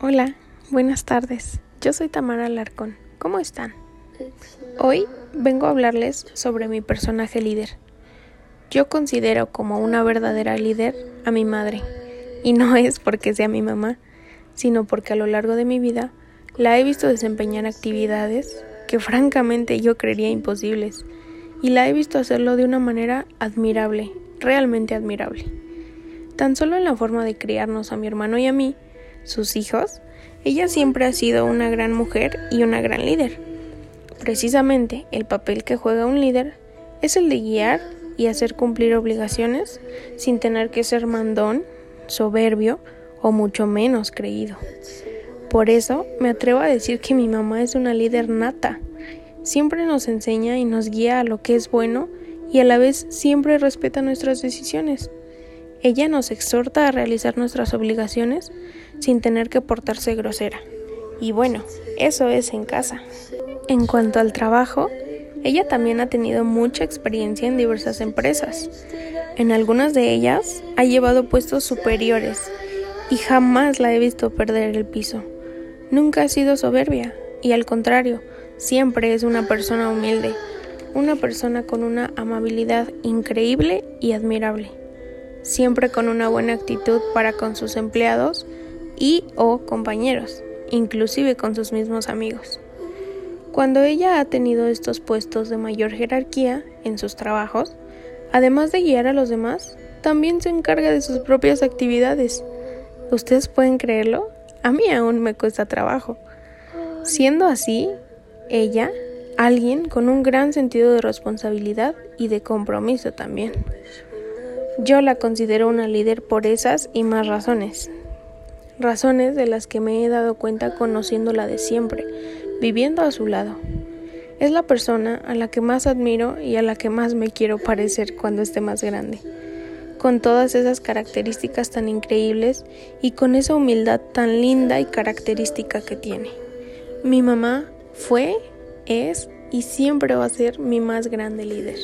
Hola, buenas tardes. Yo soy Tamara Larcón. ¿Cómo están? Hoy vengo a hablarles sobre mi personaje líder. Yo considero como una verdadera líder a mi madre, y no es porque sea mi mamá, sino porque a lo largo de mi vida la he visto desempeñar actividades que francamente yo creería imposibles, y la he visto hacerlo de una manera admirable, realmente admirable. Tan solo en la forma de criarnos a mi hermano y a mí, sus hijos, ella siempre ha sido una gran mujer y una gran líder. Precisamente el papel que juega un líder es el de guiar y hacer cumplir obligaciones sin tener que ser mandón, soberbio o mucho menos creído. Por eso me atrevo a decir que mi mamá es una líder nata. Siempre nos enseña y nos guía a lo que es bueno y a la vez siempre respeta nuestras decisiones. Ella nos exhorta a realizar nuestras obligaciones sin tener que portarse grosera. Y bueno, eso es en casa. En cuanto al trabajo, ella también ha tenido mucha experiencia en diversas empresas. En algunas de ellas ha llevado puestos superiores y jamás la he visto perder el piso. Nunca ha sido soberbia y al contrario, siempre es una persona humilde, una persona con una amabilidad increíble y admirable siempre con una buena actitud para con sus empleados y o compañeros, inclusive con sus mismos amigos. Cuando ella ha tenido estos puestos de mayor jerarquía en sus trabajos, además de guiar a los demás, también se encarga de sus propias actividades. ¿Ustedes pueden creerlo? A mí aún me cuesta trabajo. Siendo así, ella, alguien con un gran sentido de responsabilidad y de compromiso también. Yo la considero una líder por esas y más razones. Razones de las que me he dado cuenta conociéndola de siempre, viviendo a su lado. Es la persona a la que más admiro y a la que más me quiero parecer cuando esté más grande. Con todas esas características tan increíbles y con esa humildad tan linda y característica que tiene. Mi mamá fue, es y siempre va a ser mi más grande líder.